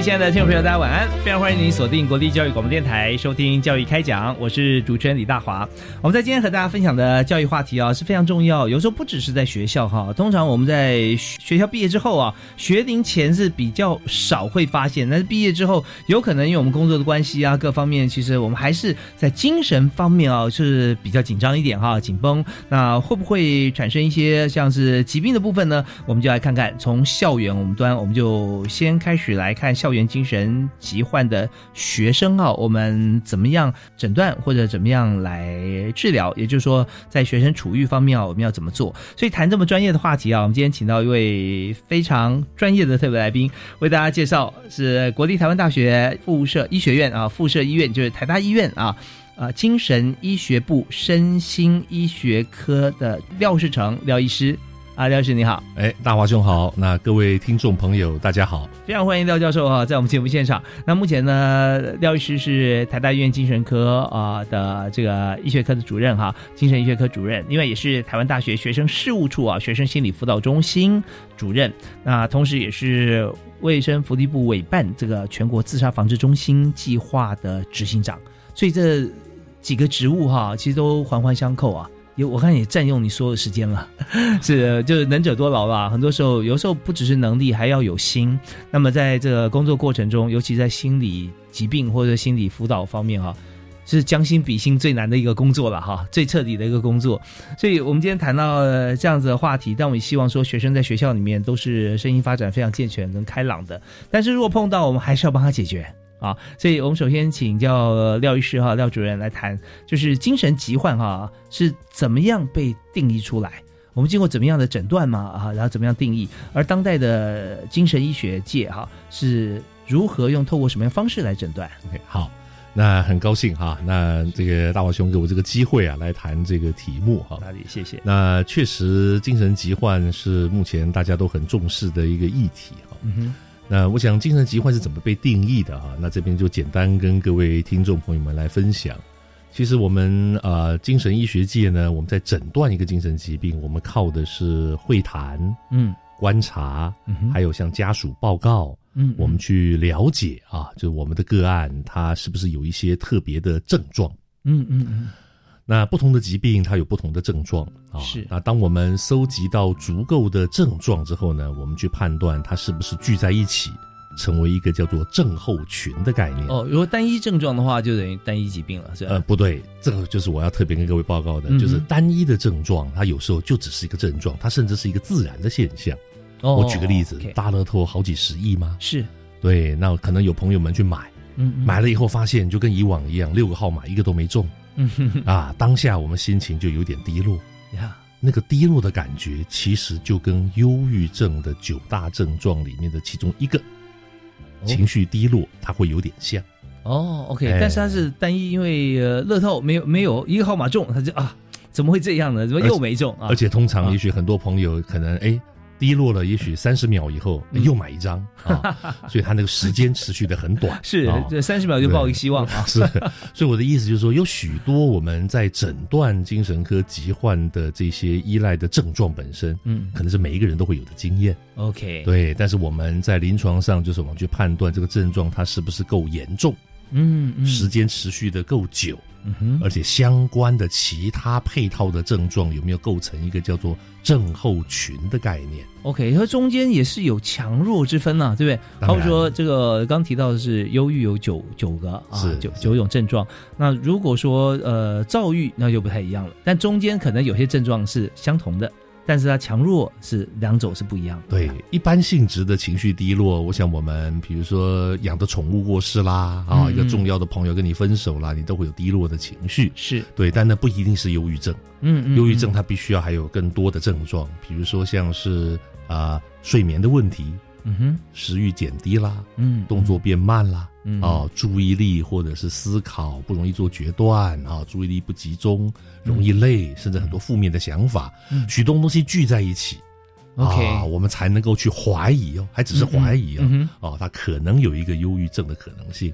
位亲爱的听众朋友，大家晚安！非常欢迎您锁定国立教育广播电台，收听教育开讲，我是主持人李大华。我们在今天和大家分享的教育话题啊，是非常重要。有时候不只是在学校哈，通常我们在学校毕业之后啊，学龄前是比较少会发现，但是毕业之后，有可能因为我们工作的关系啊，各方面其实我们还是在精神方面啊是比较紧张一点哈，紧绷。那会不会产生一些像是疾病的部分呢？我们就来看看，从校园我们端，我们就先开始来看。校校园精神疾患的学生啊，我们怎么样诊断或者怎么样来治疗？也就是说，在学生处遇方面啊，我们要怎么做？所以谈这么专业的话题啊，我们今天请到一位非常专业的特别来宾，为大家介绍是国立台湾大学附设医学院啊，附设医院就是台大医院啊，啊，精神医学部身心医学科的廖世成廖医师。啊，廖教授你好，哎，大华兄好，那各位听众朋友大家好，非常欢迎廖教授啊，在我们节目现场。那目前呢，廖医师是台大医院精神科啊的这个医学科的主任哈，精神医学科主任，另外也是台湾大学学生事务处啊学生心理辅导中心主任，那同时也是卫生福利部委办这个全国自杀防治中心计划的执行长，所以这几个职务哈，其实都环环相扣啊。有我看也占用你所有时间了，是就是能者多劳吧。很多时候，有时候不只是能力，还要有心。那么在这个工作过程中，尤其在心理疾病或者心理辅导方面啊，是将心比心最难的一个工作了哈，最彻底的一个工作。所以我们今天谈到这样子的话题，但我也希望说，学生在学校里面都是身心发展非常健全跟开朗的。但是如果碰到，我们还是要帮他解决。啊，所以我们首先请教廖医师哈，廖主任来谈，就是精神疾患哈是怎么样被定义出来？我们经过怎么样的诊断嘛？啊，然后怎么样定义？而当代的精神医学界哈是如何用透过什么样方式来诊断？OK，好，那很高兴哈，那这个大华兄给我这个机会啊，来谈这个题目哈。哪里？谢谢。那确实，精神疾患是目前大家都很重视的一个议题哈。嗯哼。那我想精神疾患是怎么被定义的哈？那这边就简单跟各位听众朋友们来分享。其实我们呃精神医学界呢，我们在诊断一个精神疾病，我们靠的是会谈、嗯观察，还有像家属报告，嗯，我们去了解啊，就是我们的个案他是不是有一些特别的症状，嗯嗯嗯。那不同的疾病，它有不同的症状啊。是。那当我们搜集到足够的症状之后呢，我们去判断它是不是聚在一起，成为一个叫做症候群的概念。哦，如果单一症状的话，就等于单一疾病了，是吧？呃，不对，这个就是我要特别跟各位报告的，就是单一的症状，它有时候就只是一个症状，它甚至是一个自然的现象。哦。我举个例子，大乐透好几十亿吗？是。对，那可能有朋友们去买，嗯，买了以后发现就跟以往一样，六个号码一个都没中。啊，当下我们心情就有点低落呀。那个低落的感觉，其实就跟忧郁症的九大症状里面的其中一个情绪低落，它会有点像。哦，OK，但是它是单一，因为呃，乐透没有没有一个号码中，他就啊，怎么会这样呢？怎么又没中啊？而且通常，也许很多朋友可能哎。低落了，也许三十秒以后又买一张 啊，所以他那个时间持续的很短，是这三十秒就抱一个希望啊。是，所以我的意思就是说，有许多我们在诊断精神科疾患的这些依赖的症状本身，嗯，可能是每一个人都会有的经验。OK，对，但是我们在临床上就是我们去判断这个症状它是不是够严重，嗯，嗯时间持续的够久，嗯哼，而且相关的其他配套的症状有没有构成一个叫做症候群的概念？OK，它中间也是有强弱之分呐、对不对？当然好比说这个刚提到的是忧郁有九九个啊是，九九种症状。那如果说呃躁郁，那就不太一样了。但中间可能有些症状是相同的，但是它强弱是两种是不一样的。对，一般性质的情绪低落，我想我们比如说养的宠物过世啦，啊，嗯一个重要的朋友跟你分手啦，你都会有低落的情绪。是，对，但那不一定是忧郁症，嗯嗯，忧郁症嗯它必须要还有更多的症状，比如说像是啊、睡眠的问题，嗯哼，食欲减低啦，嗯，动作变慢啦，嗯。哦，注意力或者是思考不容易做决断啊，注意力不集中，容易累，甚至很多负面的想法，嗯。许多东西聚在一起。OK 啊，我们才能够去怀疑哦，还只是怀疑哦，嗯哦，他可能有一个忧郁症的可能性。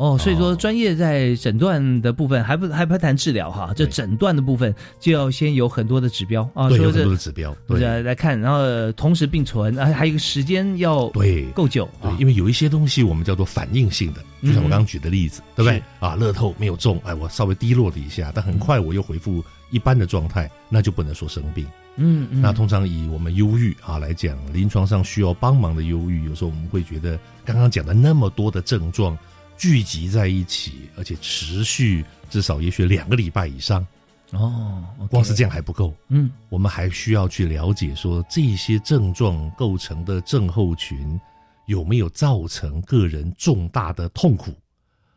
哦，所以说哦专业在诊断的部分还不还不谈治疗哈，这诊断的部分就要先有很多的指标啊，对，有很多的指标，对。来来看，然后呃同时并存，啊，还有一个时间要对够久对啊，，因为有一些东西我们叫做反应性的，就像我刚刚举的例子，对不对？啊，乐透没有中，哎，我稍微低落了一下，但很快我又恢复一般的状态，那就不能说生病。嗯嗯，那通常以我们忧郁啊来讲，临床上需要帮忙的忧郁，有时候我们会觉得刚刚讲的那么多的症状聚集在一起，而且持续至少也许两个礼拜以上，哦光是这样还不够。嗯。我们还需要去了解说这些症状构成的症候群有没有造成个人重大的痛苦，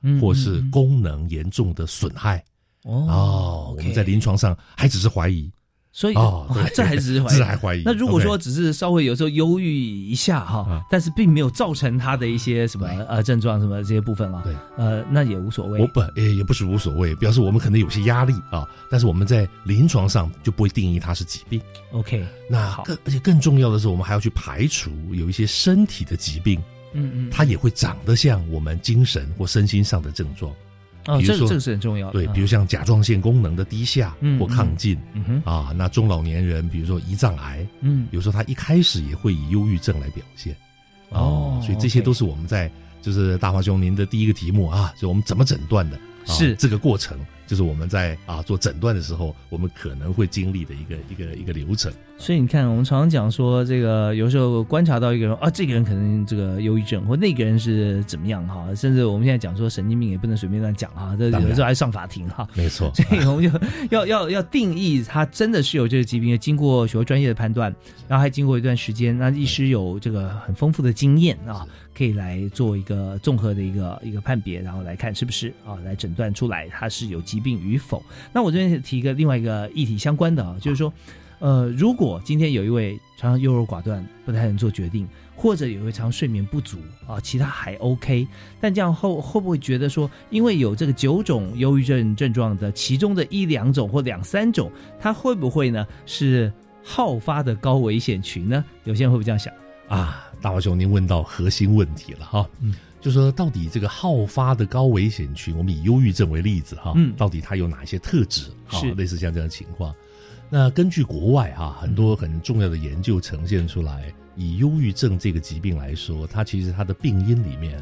嗯，或是嗯功能严重的损害。哦哦，我们在临床上还只是怀疑所以哦，这还只是 怀疑这还怀疑。那如果说只是稍微有时候忧郁一下哈啊，但是并没有造成他的一些什么呃症状什么这些部分啊，对，呃，那也无所谓我。本也也不是无所谓，表示我们可能有些压力啊，但是我们在临床上就不会定义它是疾病。OK，那更而且更重要的是，我们还要去排除有一些身体的疾病，嗯嗯，它也会长得像我们精神或身心上的症状。哦，比如说这个这个是很重要的，对，啊比如像甲状腺功能的低下嗯或亢进啊，那中老年人，比如说胰脏癌，嗯，有时候他一开始也会以忧郁症来表现。哦所以这些都是我们在就是大华兄您的第一个题目啊，就我们怎么诊断的，啊是。这个过程，就是我们在啊做诊断的时候，我们可能会经历的一个一个一个流程。所以你看，我们常常讲说，这个有时候观察到一个人啊，这个人可能这个忧郁症，或那个人是怎么样哈，甚至我们现在讲说神经病也不能随便乱讲哈，这有的时候还上法庭哈。没错，所以我们就 要要要定义他真的是有这个疾病，经过许多专业的判断，然后还经过一段时间，那医师有这个很丰富的经验啊，可以来做一个综合的一个一个判别，然后来看是不是啊来诊断出来他是有疾病与否。那我这边提一个另外一个议题相关的啊，就是说，呃，如果今天有一位常常优柔寡断，不太能做决定，或者有一位常睡眠不足啊，其他还 OK，但这样后会不会觉得说，因为有这个九种忧郁症症状的其中的一两种或两三种，它会不会呢是好发的高危险群呢？有些人会不会这样想？啊，大华兄，您问到核心问题了哈。嗯，就说到底这个好发的高危险群，我们以忧郁症为例子哈，嗯到底它有哪些特质？啊是类似像这样的情况。那根据国外哈很多很重要的研究呈现出来，以忧郁症这个疾病来说，它其实它的病因里面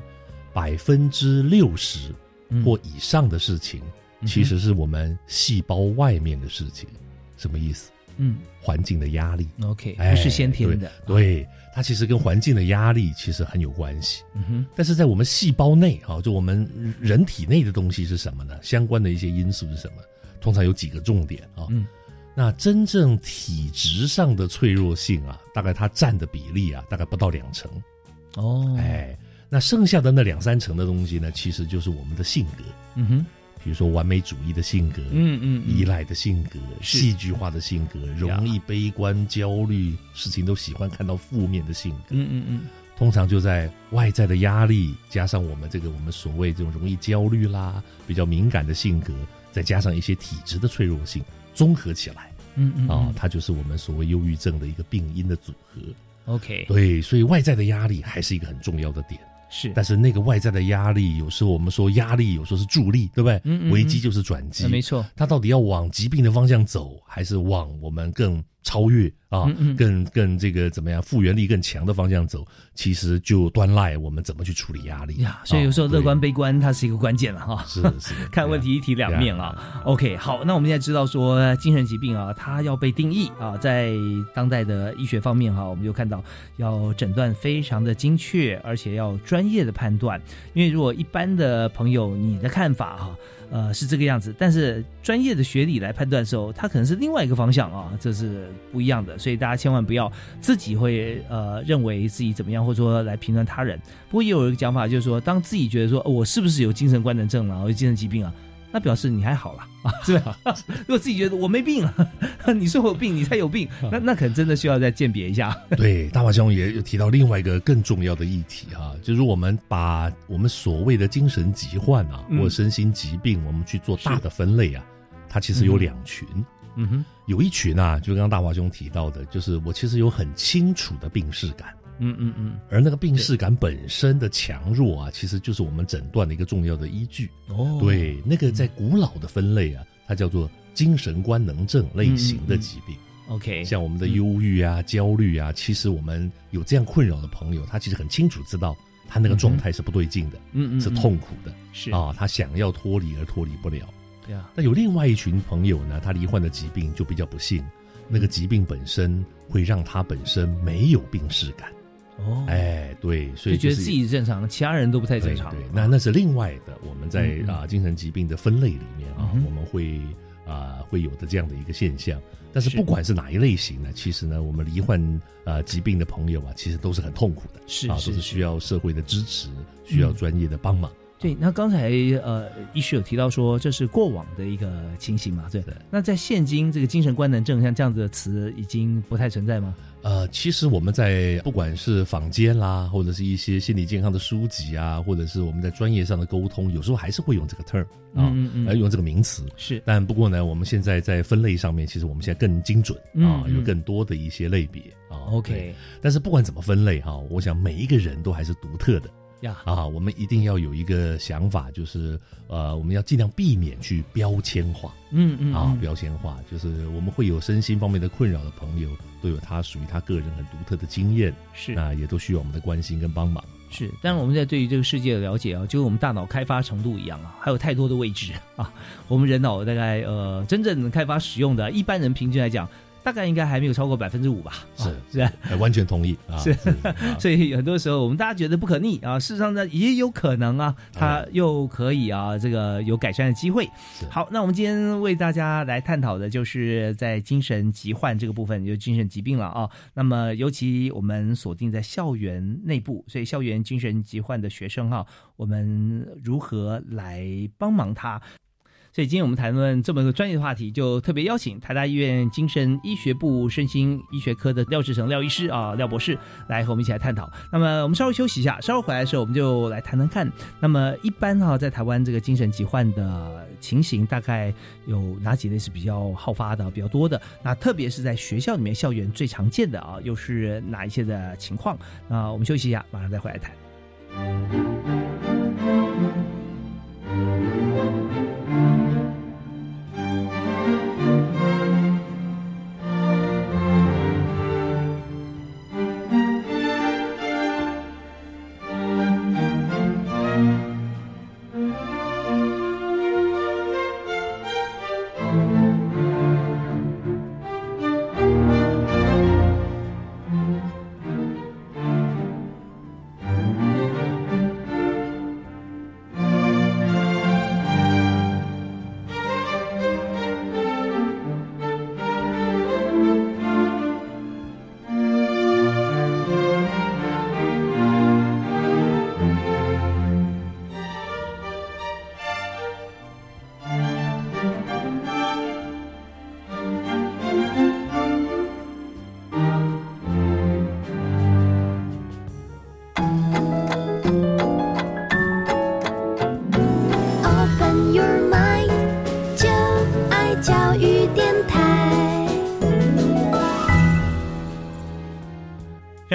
百分之六十嗯或以上的事情，其实是我们细胞外面的事情。什么意思？嗯环境的压力。，OK，哎不是先天的，对，它其实跟环境的压力其实很有关系。嗯哼，但是在我们细胞内啊，就我们人体内的东西是什么呢？相关的一些因素是什么？通常有几个重点啊。嗯，那真正体质上的脆弱性啊，大概它占的比例啊，大概不到两成。哦，，哎，那剩下的那两三成的东西呢，其实就是我们的性格，嗯哼，比如说完美主义的性格，嗯嗯，嗯。依赖的性格，戏剧化的性格，容易悲观、焦虑，事情都喜欢看到负面的性格。嗯嗯嗯，通常就在外在的压力，加上我们这个我们所谓这种容易焦虑啦、比较敏感的性格，再加上一些体质的脆弱性，综合起来嗯嗯。啊，它就是我们所谓忧郁症的一个病因的组合。，OK，对，所以外在的压力还是一个很重要的点，是，但是那个外在的压力，有时候我们说压力，有时候是助力，对不对？嗯嗯嗯。危机就是转机。呃，没错，它到底要往疾病的方向走，还是往我们更超越啊更更这个怎么样复原力更强的方向走，其实就端赖我们怎么去处理压力呀。所以有时候乐观啊悲观它是一个关键了哈。对是是 看问题一体两面啊。OK，好，那我们现在知道说精神疾病啊，它要被定义啊，在当代的医学方面哈、我们就看到要诊断非常的精确，而且要专业的判断。因为如果一般的朋友你的看法哈、呃是这个样子，但是专业的学理来判断的时候，它可能是另外一个方向啊，这是不一样的。所以大家千万不要自己会呃认为自己怎么样，或者说来评断他人。不过也有一个讲法，就是说，当自己觉得说、我是不是有精神官能症啊，有精神疾病啊，那表示你还好啦啊，是吧？如果自己觉得我没病啊，你说我有病，你才有病，那那可能真的需要再鉴别一下。对，大华兄也有提到另外一个更重要的议题啊、就是我们把我们所谓的精神疾患啊，嗯或身心疾病，我们去做大的分类啊，它其实有两群。嗯哼，有一群啊，就刚刚大华兄提到的，就是我其实有很清楚的病视感，嗯嗯嗯，而那个病视感本身的强弱啊，其实就是我们诊断的一个重要的依据。哦，对，那个在古老的分类啊，它叫做精神官能症类型的疾病。，OK，像我们的忧郁啊、焦虑啊，其实我们有这样困扰的朋友，他其实很清楚知道他那个状态是不对劲的，嗯嗯是痛苦的是啊，他想要脱离而脱离不了。对啊，那有另外一群朋友呢，他罹患的疾病就比较不幸，那个疾病本身会让他本身没有病视感。哦，哎，对，所以是就觉得自己正常，其他人都不太正常。对对，那那是另外的，我们在啊、精神疾病的分类里面啊，嗯我们会啊、会有的这样的一个现象。但是是。不管是哪一类型呢，其实呢，我们罹患啊疾病的朋友啊，其实都是很痛苦的，啊，是是是都是需要社会的支持，需要嗯。专业的帮忙。对，那刚才呃，医师有提到说这是过往的一个情形嘛，对。的那在现今这个精神官能症像这样子的词已经不太存在吗？呃，其实我们在不管是坊间啦，或者是一些心理健康的书籍啊，或者是我们在专业上的沟通，有时候还是会用这个 term 啊，嗯嗯来用这个名词。是，但不过呢，我们现在在分类上面，其实我们现在更精准啊，有更多的一些类别啊。OK 但是不管怎么分类哈，我想每一个人都还是独特的呀，啊。我们一定要有一个想法，就是呃，我们要尽量避免去标签化嗯嗯啊，嗯标签化就是我们会有身心方面的困扰的朋友，都有他属于他个人很独特的经验，是那也都需要我们的关心跟帮忙。是，但是我们在对于这个世界的了解啊，就跟我们大脑开发程度一样啊，还有太多的位置啊。我们人脑大概呃真正开发使用的，一般人平均来讲，大概应该还没有超过百分之五吧。是啊是完全同意啊，是啊 所以很多时候我们大家觉得不可逆啊，事实上呢也有可能啊，它又可以啊这个有改善的机会是。好，那我们今天为大家来探讨的就是在精神疾患这个部分，就精神疾病了啊。那么尤其我们锁定在校园内部，所以校园精神疾患的学生哈、我们如何来帮忙他？所以今天我们谈论这么个专业的话题，就特别邀请台大医院精神医学部身心医学科的廖志成廖医师啊，廖博士来和我们一起来探讨。那么我们稍微休息一下，稍后回来的时候我们就来谈谈看。那么一般哈、在台湾这个精神疾患的情形，大概有哪几类是比较好发的、比较多的？那特别是在学校里面、校园最常见的啊，又是哪一些的情况？那我们休息一下，马上再回来谈。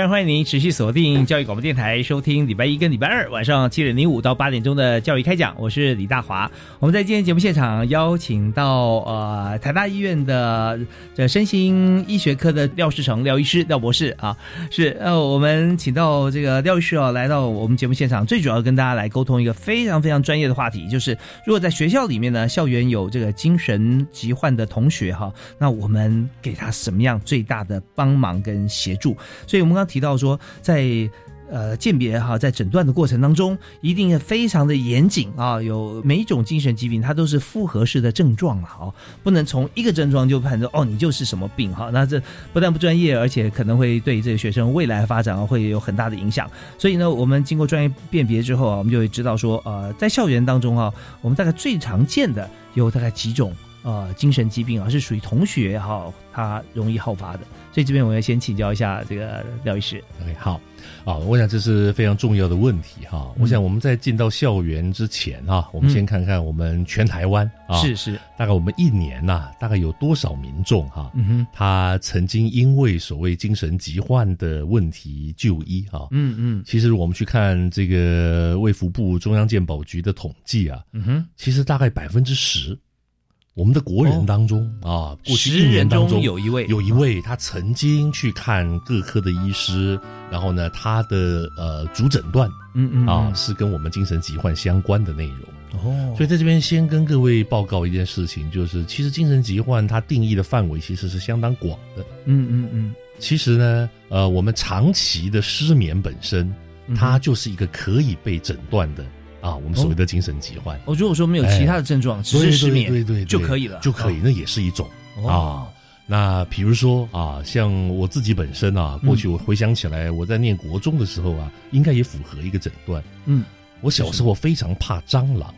欢迎您持续锁定教育广播电台，收听礼拜一跟礼拜二晚上七点零五到八点钟的教育开讲。我是李大华。我们在今天节目现场邀请到呃台大医院的这身心医学科的廖世成廖医师廖博士啊，是呃我们请到这个廖医师啊来到我们节目现场，最主要跟大家来沟通一个非常非常专业的话题，就是如果在学校里面呢，校园有这个精神疾患的同学哈，那我们给他什么样最大的帮忙跟协助？所以我们刚。提提到说，在呃鉴别哈，在诊断的过程当中，一定要非常的严谨啊。有每一种精神疾病，它都是复合式的症状啊，哦，不能从一个症状就判断哦，你就是什么病哈。那这不但不专业，而且可能会对这个学生未来发展啊会有很大的影响。所以呢，我们经过专业辨别之后啊，我们就会知道说，呃，在校园当中啊，我们大概最常见的有大概几种呃精神疾病啊，是属于同学哈，他容易好发的。所以这边我要先请教一下这个廖医师。OK，好，啊，我想这是非常重要的问题哈。我想我们在进到校园之前哈，我们先看看我们全台湾啊，是是，大概我们一年呐，大概有多少民众哈，嗯哼，他曾经因为所谓精神疾患的问题就医哈，嗯嗯，其实我们去看这个卫福部中央健保局的统计啊，嗯哼，其实大概百分之十。我们的国人当中啊，过去一年当中有一位，有一位他曾经去看各科的医师，然后呢，他的呃主诊断，嗯嗯啊，是跟我们精神疾患相关的内容。哦，所以在这边先跟各位报告一件事情，就是其实精神疾患它定义的范围其实是相当广的。嗯嗯嗯，其实呢，呃，我们长期的失眠本身，它就是一个可以被诊断的。啊，我们所谓的精神疾患，我如果说没有其他的症状，只是失眠，对对就可以了，就可以，那也是一种啊。那比如说啊，像我自己本身啊，过去我回想起来，我在念国中的时候啊，应该也符合一个诊断。嗯，我小时候非常怕蟑螂。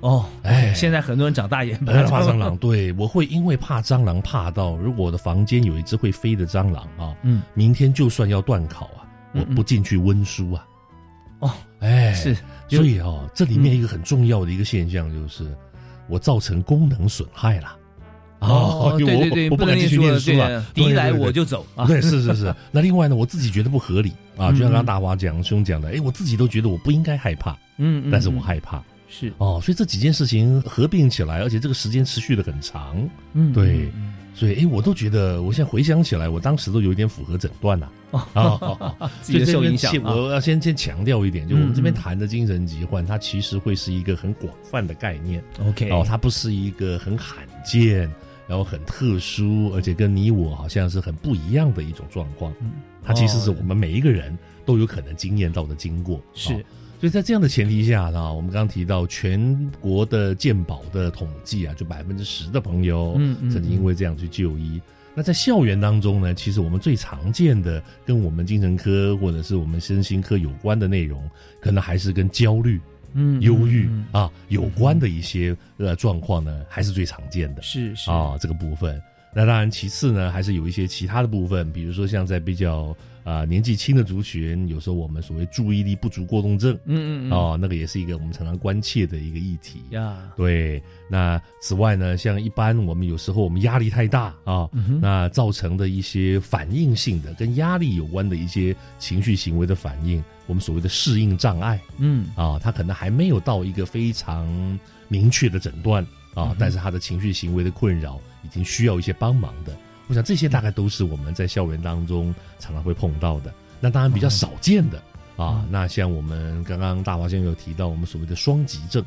哦，哎，现在很多人长大也怕蟑螂。对，我会因为怕蟑螂怕到，如果我的房间有一只会飞的蟑螂啊，嗯，明天就算要断考啊，我不进去温书啊。哦，哎，是。所以哦，这里面一个很重要的一个现象就是，我造成功能损害了。哦，对对对，我不敢继续念书了，敌来我就走。对，是是是。那另外呢，我自己觉得不合理啊，就像刚刚大华讲兄讲的，哎，我自己都觉得我不应该害怕，嗯，但是我害怕，是哦，所以这几件事情合并起来，而且这个时间持续的很长，嗯，对。所以，哎，我都觉得，我现在回想起来，我当时都有一点符合诊断呐。啊，所以受影响。我要先先强调一点，就我们这边谈的精神疾患，它其实会是一个很广泛的概念。OK，哦，它不是一个很罕见，然后很特殊，而且跟你我好像是很不一样的一种状况。嗯，它其实是我们每一个人都有可能经验到的经过。是。所以在这样的前提下呢，我们刚刚提到全国的健保的统计啊，就百分之十的朋友曾经因为这样去就医。那在校园当中呢，其实我们最常见的跟我们精神科或者是我们身心科有关的内容，可能还是跟焦虑、嗯、忧郁啊有关的一些呃状况呢，还是最常见的。是是啊，这个部分。那当然，其次呢，还是有一些其他的部分，比如说像在比较。啊，年纪轻的族群，有时候我们所谓注意力不足过动症，嗯嗯哦，那个也是一个我们常常关切的一个议题呀。对，那此外呢，像一般我们有时候我们压力太大啊，那造成的一些反应性的跟压力有关的一些情绪行为的反应，我们所谓的适应障碍，嗯啊，他可能还没有到一个非常明确的诊断啊，但是他的情绪行为的困扰已经需要一些帮忙的。我想这些大概都是我们在校园当中常常会碰到的。那当然比较少见的啊，那像我们刚刚大华先生有提到我们所谓的双极症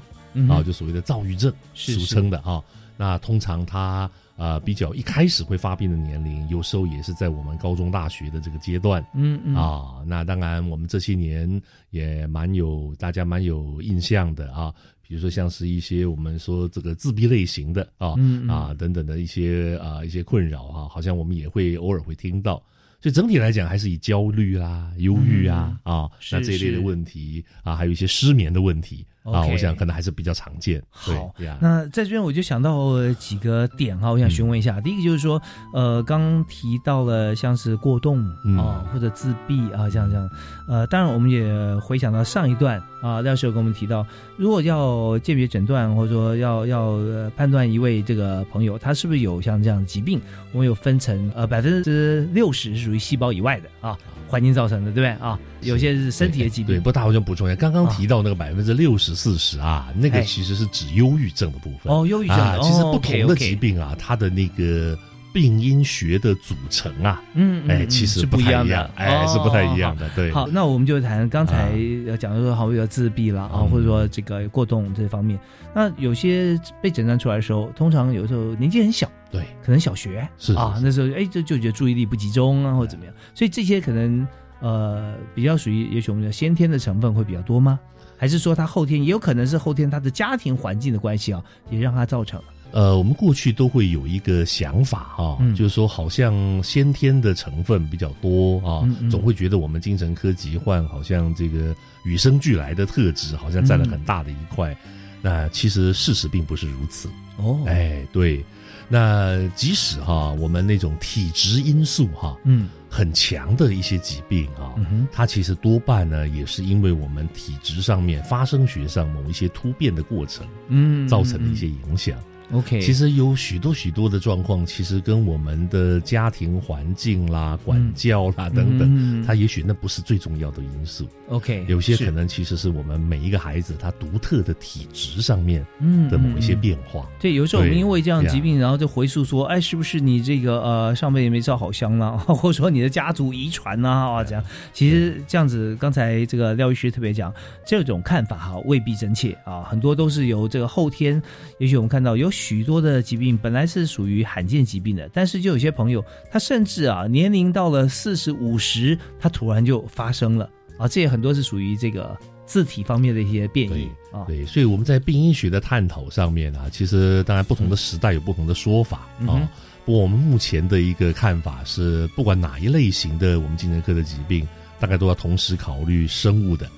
啊，就所谓的躁郁症，俗称的啊。那通常他呃比较一开始会发病的年龄，有时候也是在我们高中大学的这个阶段。嗯嗯啊，那当然我们这些年也蛮有大家蛮有印象的啊。比如说，像是一些我们说这个自闭类型的啊啊等等的一些啊一些困扰啊，好像我们也会偶尔会听到。所以整体来讲，还是以焦虑啦、忧郁啊啊那这一类的问题啊，还有一些失眠的问题啊，我想可能还是比较常见。好，那在这边我就想到几个点哈，我想询问一下。第一个就是说，呃，刚提到了像是过动啊，或者自闭啊，这样这样。呃，当然我们也回想到上一段啊，廖师傅跟我们提到，如果要鉴别诊断或者说要要判断一位这个朋友他是不是有像这样的疾病，我们有分成呃百分之六十是属于细胞以外的啊。环境造成的，对不对啊？有些是身体的疾病。对，不过大我就补充一下，刚刚提到那个百分之六十四十啊，那个其实是指忧郁症的部分。哦，忧郁症啊。其实不同的疾病啊，它的那个病因学的组成啊，嗯，哎，其实是不一样的，哎，是不太一样的。对。好，那我们就谈刚才讲的说，好比较自闭了啊，或者说这个过动这方面。那有些被诊断出来的时候，通常有时候年纪很小。对，可能小学是啊，那时候哎，就就觉得注意力不集中啊，或者怎么样，所以这些可能呃比较属于，也许我们的先天的成分会比较多吗？还是说他后天也有可能是后天他的家庭环境的关系啊，也让他造成了？呃，我们过去都会有一个想法哈，就是说好像先天的成分比较多啊，总会觉得我们精神科疾患好像这个与生俱来的特质好像占了很大的一块，那其实事实并不是如此。哦，哎，对。那即使哈，我们那种体质因素哈，嗯，很强的一些疾病啊，它其实多半呢，也是因为我们体质上面发生学上某一些突变的过程，嗯，造成的一些影响。OK，其实有许多许多的状况，其实跟我们的家庭环境啦、管教啦等等，它也许那不是最重要的因素。OK，有些可能其实是我们每一个孩子他独特的体质上面的某一些变化。对，有时候我们因为这样疾病，然后就回溯说，哎，是不是你这个呃上辈子没烧好香呢？或者说你的家族遗传呢？啊，这样，其实这样子，刚才这个廖医师特别讲，这种看法哈未必真切啊，很多都是由这个后天，也许我们看到有。许多的疾病本来是属于罕见疾病的，但是就有些朋友，他甚至啊年龄到了四十五十，他突然就发生了啊，这也很多是属于这个字体方面的一些变异啊。对，所以我们在病因学的探讨上面啊，其实当然不同的时代有不同的说法啊。不过我们目前的一个看法是，不管哪一类型的我们精神科的疾病，大概都要同时考虑生物的、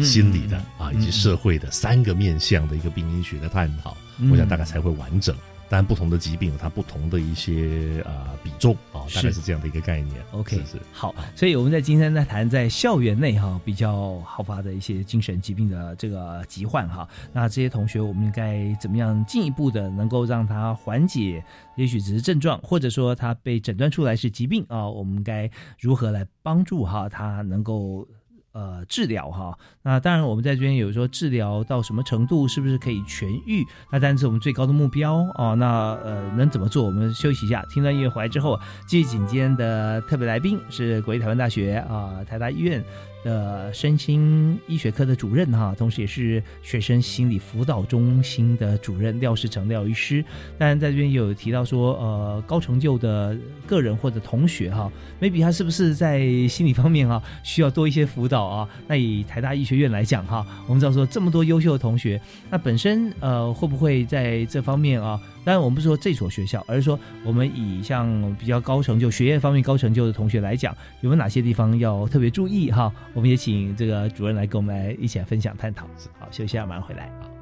心理的啊以及社会的三个面向的一个病因学的探讨。我想大概才会完整，当然不同的疾病有它不同的一些呃比重啊，大概是这样的一个概念。OK，是好，所以我们在今天在谈在校园内哈比较好发的一些精神疾病的这个疾患哈，那这些同学我们应该怎么样进一步的能够让他缓解？也许只是症状，或者说他被诊断出来是疾病啊，我们该如何来帮助哈他能够？呃，治疗哈，那当然我们在这边有说治疗到什么程度，是不是可以痊愈？那但是我们最高的目标啊，那呃能怎么做？我们休息一下，听段音乐回来之后，继续紧接的特别来宾是国立台湾大学啊台大医院。的身心医学科的主任哈，同时也是学生心理辅导中心的主任廖世成廖医师。当然在这边有提到说，呃，高成就的个人或者同学哈，maybe 他是不是在心理方面啊需要多一些辅导啊？那以台大医学院来讲哈，我们知道说这么多优秀的同学，那本身呃会不会在这方面啊？但，我们不是说这所学校，而是说我们以像比较高成就、学业方面高成就的同学来讲，有没有哪些地方要特别注意哈？我们也请这个主任来跟我们来一起来分享探讨。好，休息一下，马上回来。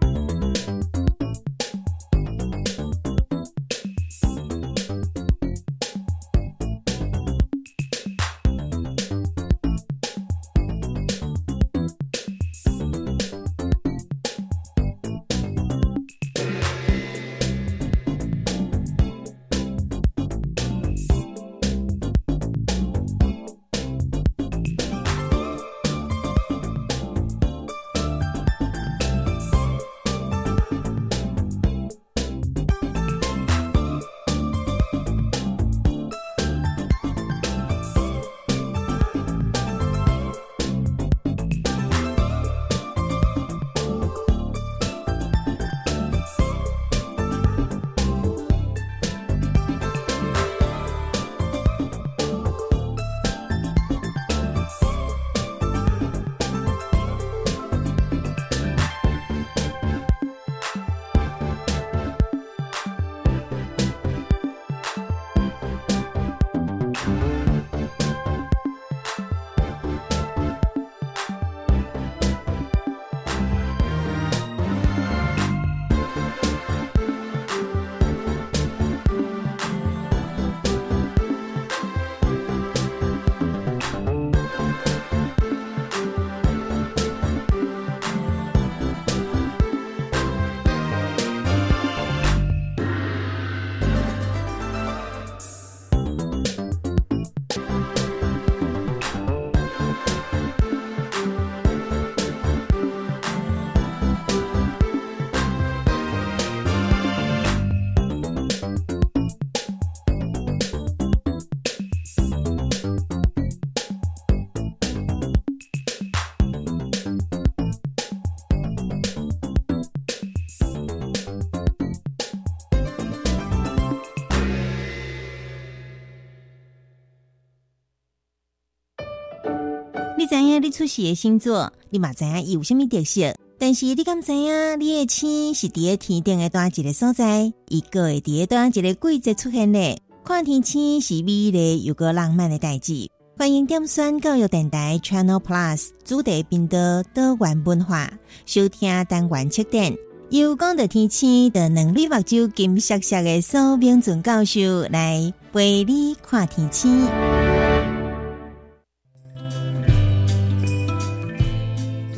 你出世的星座，你嘛知影伊有虾米特色，但是你敢知影你的星是伫个天顶的哪一个所在？伊个会伫个哪一个季节出现呢？看天星是美丽又个浪漫的代志。欢迎点选教育电台 Channel Plus 主题频道多元文化，收听单元七点。由讲到天气的能力目睭金色色的苏明准教授来陪你看天气。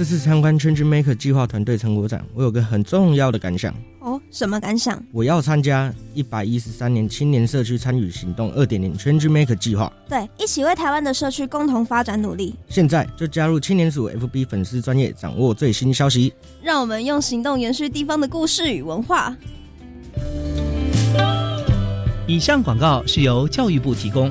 这次参观 Change Maker 计划团队成果展，我有个很重要的感想。哦，什么感想？我要参加一百一十三年青年社区参与行动二点零 Change Maker 计划。对，一起为台湾的社区共同发展努力。现在就加入青年组 FB 粉丝专业，掌握最新消息。让我们用行动延续地方的故事与文化。以上广告是由教育部提供。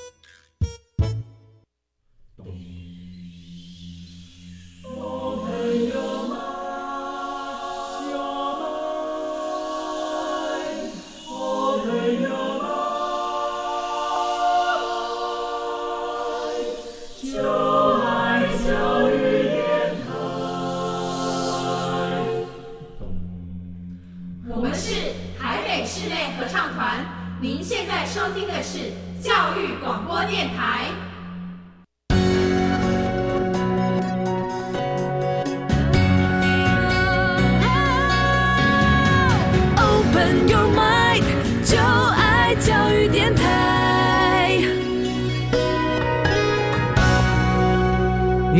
电台。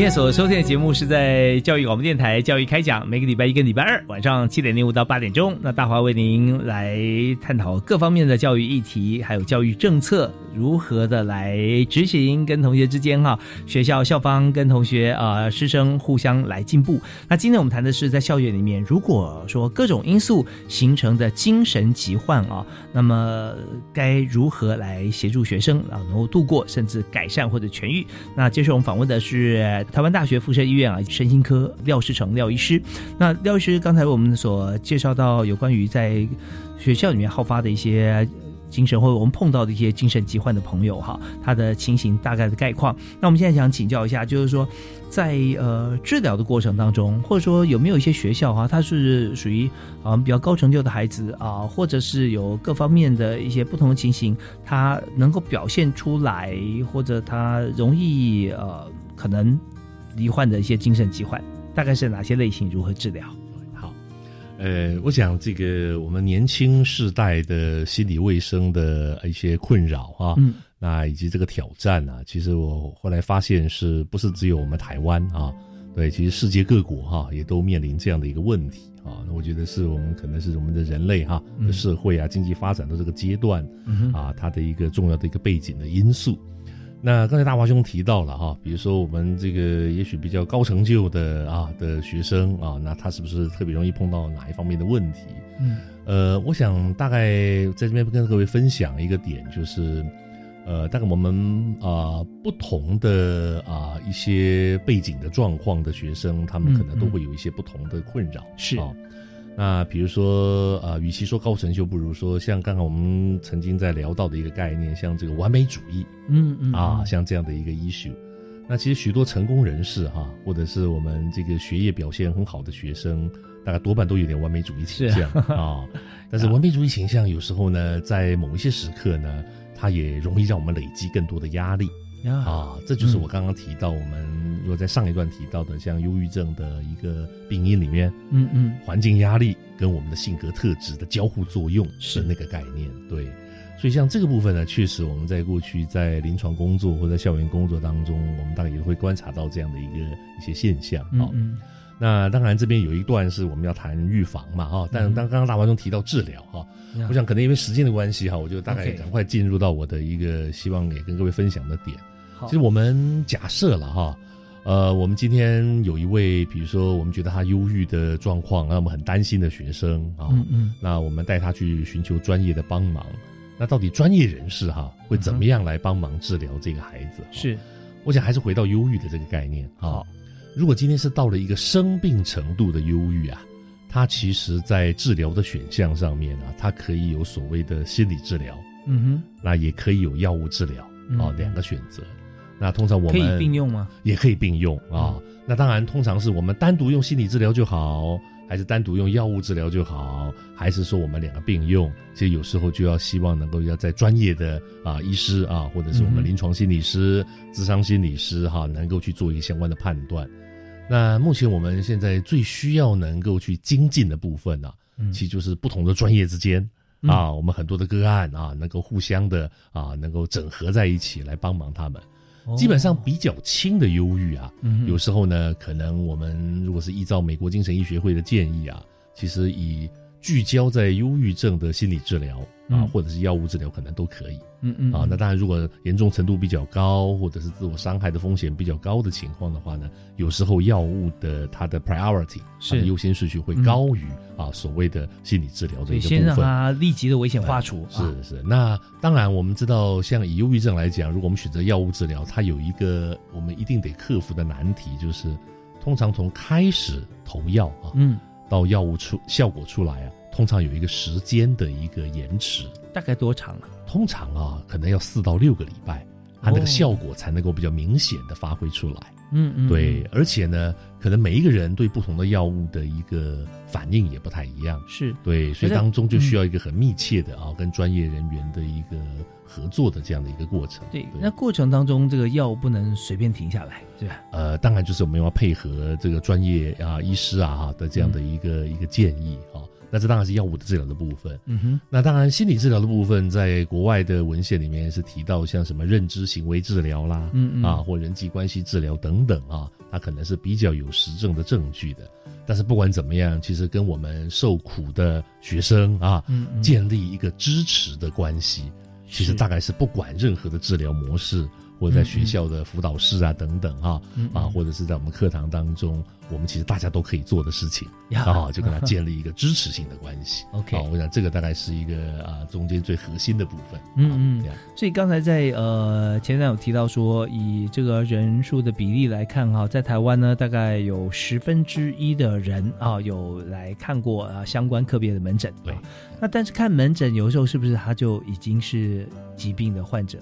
今天所收听的节目是在教育广播电台教育开讲，每个礼拜一跟礼拜二晚上七点零五到八点钟，那大华为您来探讨各方面的教育议题，还有教育政策如何的来执行，跟同学之间哈，学校校方跟同学啊师生互相来进步。那今天我们谈的是在校园里面，如果说各种因素形成的精神疾患啊，那么该如何来协助学生啊能够度过，甚至改善或者痊愈？那接受我们访问的是。台湾大学附设医院啊，身心科廖世成廖医师。那廖医师刚才我们所介绍到有关于在学校里面好发的一些精神，或者我们碰到的一些精神疾患的朋友哈，他的情形大概的概况。那我们现在想请教一下，就是说在呃治疗的过程当中，或者说有没有一些学校哈，他是属于啊比较高成就的孩子啊，或者是有各方面的一些不同的情形，他能够表现出来，或者他容易呃可能。罹患的一些精神疾患，大概是哪些类型？如何治疗？好，呃，我想这个我们年轻世代的心理卫生的一些困扰啊，嗯，那以及这个挑战啊，其实我后来发现是不是只有我们台湾啊？对，其实世界各国哈也都面临这样的一个问题啊。那我觉得是我们可能是我们的人类哈的社会啊，经济发展的这个阶段啊，它的一个重要的一个背景的因素。那刚才大华兄提到了哈，比如说我们这个也许比较高成就的啊的学生啊，那他是不是特别容易碰到哪一方面的问题？嗯，呃，我想大概在这边跟各位分享一个点，就是呃，大概我们啊不同的啊一些背景的状况的学生，他们可能都会有一些不同的困扰，是啊。那比如说，呃，与其说高成就，不如说像刚刚我们曾经在聊到的一个概念，像这个完美主义，嗯嗯，啊，像这样的一个 issue。那其实许多成功人士哈，或者是我们这个学业表现很好的学生，大概多半都有点完美主义倾向啊。但是 完美主义倾向有时候呢，在某一些时刻呢，它也容易让我们累积更多的压力。啊，这就是我刚刚提到，我们如果在上一段提到的，像忧郁症的一个病因里面，嗯嗯，环境压力跟我们的性格特质的交互作用是。那个概念，对。所以像这个部分呢，确实我们在过去在临床工作或者校园工作当中，我们当然也会观察到这样的一个一些现象啊。那当然这边有一段是我们要谈预防嘛，哈，但当刚刚大华中提到治疗哈，我想可能因为时间的关系哈，我就大概赶快进入到我的一个希望也跟各位分享的点。其实我们假设了哈，呃，我们今天有一位，比如说我们觉得他忧郁的状况，让我们很担心的学生啊，嗯嗯，那我们带他去寻求专业的帮忙。那到底专业人士哈会怎么样来帮忙治疗这个孩子？是，我想还是回到忧郁的这个概念啊。如果今天是到了一个生病程度的忧郁啊，它其实在治疗的选项上面啊，它可以有所谓的心理治疗，嗯哼，那也可以有药物治疗啊，两个选择。那通常我们可以并用吗？也可以并用啊。那当然，通常是我们单独用心理治疗就好，还是单独用药物治疗就好，还是说我们两个并用？其实有时候就要希望能够要在专业的啊医师啊，或者是我们临床心理师、智商心理师哈，能够去做一个相关的判断。那目前我们现在最需要能够去精进的部分呢，其实就是不同的专业之间啊，我们很多的个案啊，能够互相的啊，能够整合在一起来帮忙他们。基本上比较轻的忧郁啊，有时候呢，可能我们如果是依照美国精神医学会的建议啊，其实以聚焦在忧郁症的心理治疗啊，或者是药物治疗，可能都可以。嗯嗯。啊，那当然，如果严重程度比较高，或者是自我伤害的风险比较高的情况的话呢，有时候药物的它的 priority 是优先顺序会高于啊所谓的心理治疗的一个部分。先让它立即的危险化除。是是。那当然，我们知道，像以忧郁症来讲，如果我们选择药物治疗，它有一个我们一定得克服的难题，就是通常从开始投药啊，嗯。到药物出效果出来啊，通常有一个时间的一个延迟，大概多长啊？通常啊，可能要四到六个礼拜，它那个效果才能够比较明显的发挥出来。嗯嗯，对，而且呢，可能每一个人对不同的药物的一个反应也不太一样。是对，所以当中就需要一个很密切的啊，跟专业人员的一个合作的这样的一个过程。对，那过程当中这个药不能随便停下来，对吧？呃，当然就是我们要配合这个专业啊医师啊的这样的一个一个建议啊。那这当然是药物的治疗的部分。嗯哼。那当然，心理治疗的部分，在国外的文献里面是提到像什么认知行为治疗啦，嗯嗯啊，或人际关系治疗等等啊，它可能是比较有实证的证据的。但是不管怎么样，其实跟我们受苦的学生啊，建立一个支持的关系，其实大概是不管任何的治疗模式。或者在学校的辅导室啊等等哈啊，或者是在我们课堂当中，我们其实大家都可以做的事情啊，就跟他建立一个支持性的关系。OK，我想这个大概是一个啊中间最核心的部分。嗯嗯，所以刚才在呃前段有提到说，以这个人数的比例来看哈，在台湾呢，大概有十分之一的人啊有来看过啊相关科别的门诊。对，那但是看门诊有时候是不是他就已经是疾病的患者？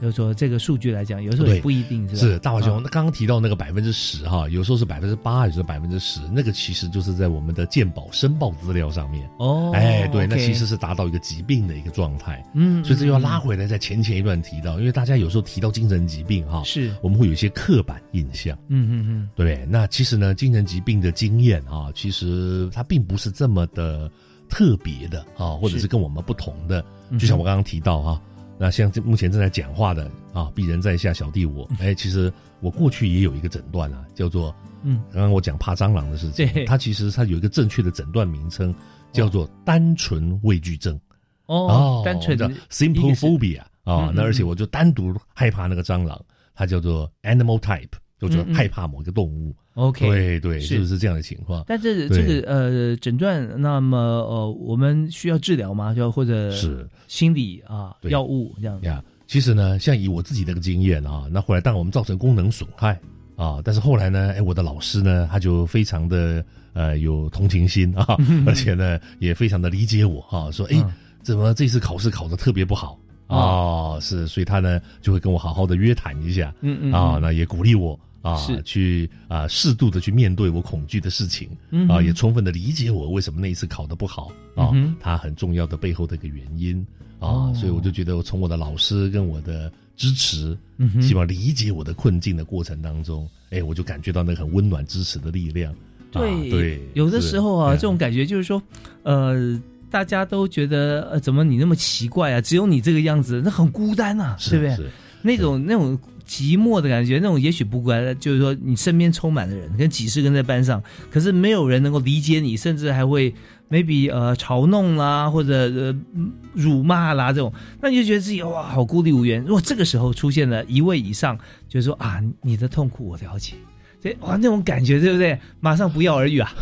就是说，这个数据来讲，有时候也不一定是是大华兄。那刚刚提到那个百分之十哈，有时候是百分之八，有时候百分之十，那个其实就是在我们的健保申报资料上面哦。哎，对，那其实是达到一个疾病的一个状态。嗯，所以这又要拉回来，在前前一段提到，因为大家有时候提到精神疾病哈，是我们会有一些刻板印象。嗯嗯嗯，对。那其实呢，精神疾病的经验啊，其实它并不是这么的特别的啊，或者是跟我们不同的。就像我刚刚提到哈。那像这目前正在讲话的啊，鄙人在下，小弟我，哎，其实我过去也有一个诊断啊，叫做，嗯，刚刚我讲怕蟑螂的事情，它其实它有一个正确的诊断名称，叫做单纯畏惧症，哦，单纯的 simple phobia 啊，那而且我就单独害怕那个蟑螂，它叫做 animal type，就是害怕某个动物。OK，对对，是不是这样的情况？但是这个呃诊断，那么呃我们需要治疗吗？就或者是心理啊药物这样呀？其实呢，像以我自己那个经验啊，那后来当然我们造成功能损害啊，但是后来呢，哎，我的老师呢，他就非常的呃有同情心啊，而且呢也非常的理解我啊，说哎，怎么这次考试考的特别不好啊？是，所以他呢就会跟我好好的约谈一下，嗯嗯啊，那也鼓励我。啊，是去啊，适度的去面对我恐惧的事情，嗯啊，也充分的理解我为什么那一次考的不好啊，他很重要的背后的一个原因啊，所以我就觉得我从我的老师跟我的支持，希望理解我的困境的过程当中，哎，我就感觉到那个很温暖支持的力量。对对，有的时候啊，这种感觉就是说，呃，大家都觉得呃，怎么你那么奇怪啊？只有你这个样子，那很孤单啊，对不对？那种那种。寂寞的感觉，那种也许不乖，就是说你身边充满的人，跟几十个人在班上，可是没有人能够理解你，甚至还会 maybe 呃嘲弄啦，或者呃辱骂啦这种，那你就觉得自己哇好孤立无援。如果这个时候出现了一位以上，就是说啊你的痛苦我了解。这哇，那种感觉对不对？马上不药而愈啊！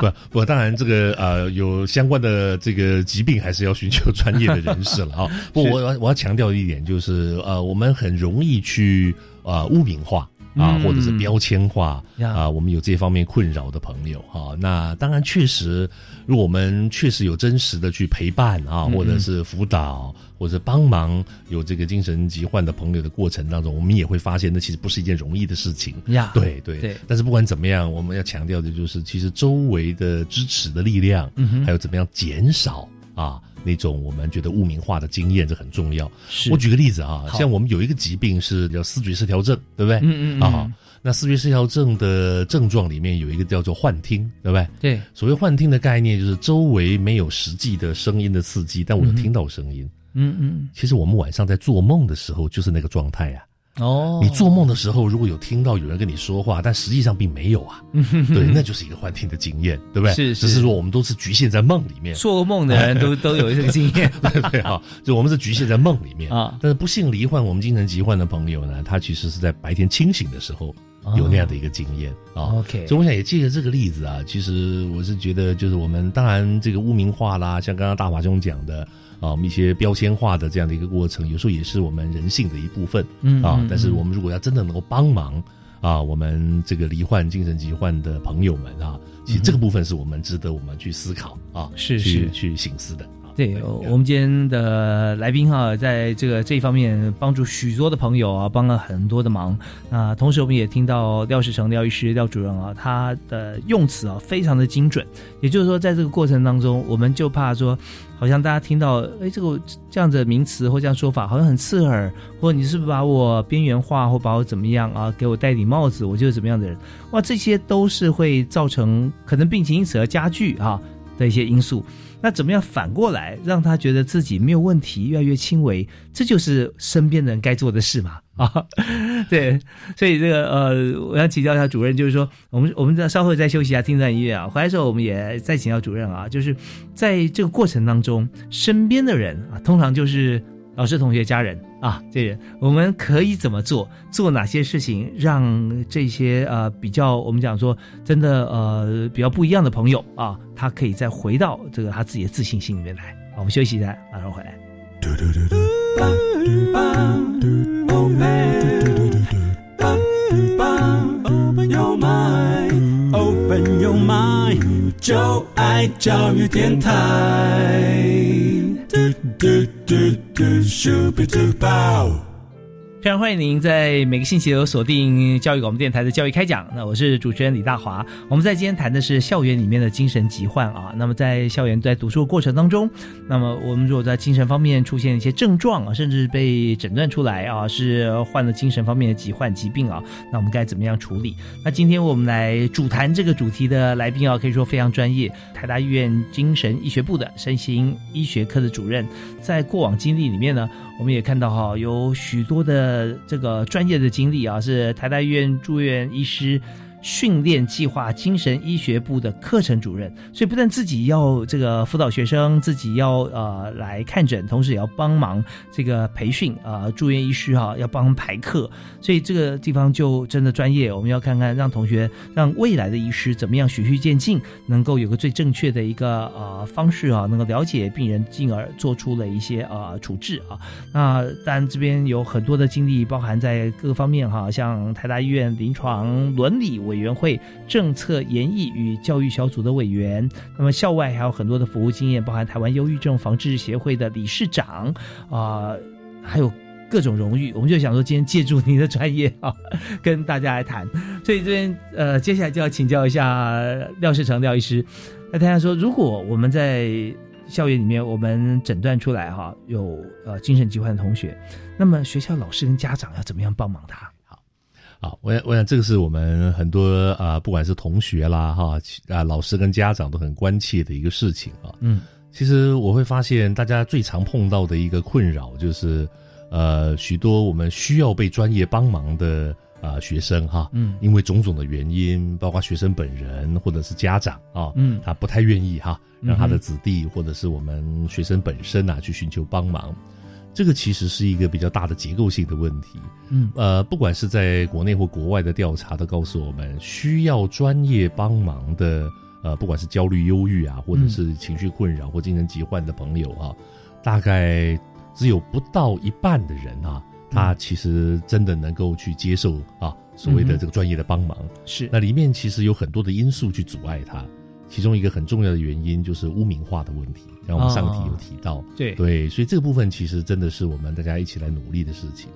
不 不，当然这个呃，有相关的这个疾病，还是要寻求专业的人士了啊。不，我我我要强调一点，就是呃，我们很容易去啊污名化。啊，或者是标签化啊，我们有这方面困扰的朋友哈。那当然，确实，如果我们确实有真实的去陪伴啊，或者是辅导，或者帮忙有这个精神疾患的朋友的过程当中，我们也会发现，那其实不是一件容易的事情。呀，对对对。但是不管怎么样，我们要强调的就是，其实周围的支持的力量，还有怎么样减少啊。那种我们觉得污名化的经验，这很重要。我举个例子啊，像我们有一个疾病是叫思觉失调症，对不对？嗯嗯啊，那思觉失调症的症状里面有一个叫做幻听，对不对？对，所谓幻听的概念就是周围没有实际的声音的刺激，但我听到声音。嗯嗯，其实我们晚上在做梦的时候就是那个状态呀。哦，你做梦的时候如果有听到有人跟你说话，但实际上并没有啊，对，那就是一个幻听的经验，对不对？是，只是说我们都是局限在梦里面，做梦的人都 都有这个经验，对对哈，就我们是局限在梦里面啊。但是不幸罹患我们精神疾患的朋友呢，他其实是在白天清醒的时候有那样的一个经验啊。OK，所以我想也借着这个例子啊，其实我是觉得，就是我们当然这个污名化啦，像刚刚大华兄讲的。啊，我们一些标签化的这样的一个过程，有时候也是我们人性的一部分。嗯啊，但是我们如果要真的能够帮忙啊，我们这个罹患精神疾患的朋友们啊，其实这个部分是我们值得我们去思考啊，是去去醒思的。对，我们今天的来宾哈，在这个这一方面帮助许多的朋友啊，帮了很多的忙那。同时，我们也听到廖世成廖医师廖主任啊，他的用词啊非常的精准。也就是说，在这个过程当中，我们就怕说，好像大家听到哎这个这样的名词或这样说法，好像很刺耳，或你是不是把我边缘化，或把我怎么样啊？给我戴顶帽子，我就是怎么样的人？哇，这些都是会造成可能病情因此而加剧啊的一些因素。那怎么样反过来让他觉得自己没有问题，越来越轻微？这就是身边人该做的事嘛？啊，对，所以这个呃，我想请教一下主任，就是说，我们我们在稍后再休息一下，听段音乐啊，回来时候我们也再请教主任啊，就是在这个过程当中，身边的人啊，通常就是老师、同学、家人。啊，这人我们可以怎么做？做哪些事情让这些呃比较我们讲说真的呃比较不一样的朋友啊，他可以再回到这个他自己的自信心里面来。我们休息一下，马上回来。就爱教育电台。doo shooby doo bow. 非常欢迎您在每个星期都锁定教育广播电台的教育开讲。那我是主持人李大华。我们在今天谈的是校园里面的精神疾患啊。那么在校园在读书的过程当中，那么我们如果在精神方面出现一些症状啊，甚至被诊断出来啊是患了精神方面的疾患疾病啊，那我们该怎么样处理？那今天我们来主谈这个主题的来宾啊，可以说非常专业，台大医院精神医学部的身心医学科的主任，在过往经历里面呢。我们也看到哈，有许多的呃这个专业的经历啊，是台大医院住院医师。训练计划精神医学部的课程主任，所以不但自己要这个辅导学生，自己要呃来看诊，同时也要帮忙这个培训啊住院医师哈，要帮排课，所以这个地方就真的专业。我们要看看让同学让未来的医师怎么样循序渐进，能够有个最正确的一个呃方式啊，能够了解病人，进而做出了一些呃处置啊。那当然这边有很多的经历，包含在各个方面哈，像台大医院临床伦理。委员会政策研议与教育小组的委员，那么校外还有很多的服务经验，包含台湾忧郁症防治协会的理事长啊，还有各种荣誉。我们就想说，今天借助您的专业啊，跟大家来谈。所以这边呃，接下来就要请教一下廖世成廖医师，那大家说，如果我们在校园里面，我们诊断出来哈有呃精神疾患的同学，那么学校老师跟家长要怎么样帮忙他？好，我想，我想这个是我们很多啊，不管是同学啦，哈啊，老师跟家长都很关切的一个事情啊。嗯，其实我会发现，大家最常碰到的一个困扰就是，呃许多我们需要被专业帮忙的啊学生哈，嗯，因为种种的原因，包括学生本人或者是家长啊，嗯，他不太愿意哈，让他的子弟或者是我们学生本身啊去寻求帮忙。这个其实是一个比较大的结构性的问题，嗯，呃，不管是在国内或国外的调查都告诉我们，需要专业帮忙的，呃，不管是焦虑、忧郁啊，或者是情绪困扰或精神疾患的朋友啊，大概只有不到一半的人啊，他其实真的能够去接受啊所谓的这个专业的帮忙，是。那里面其实有很多的因素去阻碍他。其中一个很重要的原因就是污名化的问题，然后我们上题有提到，对。对，所以这个部分其实真的是我们大家一起来努力的事情。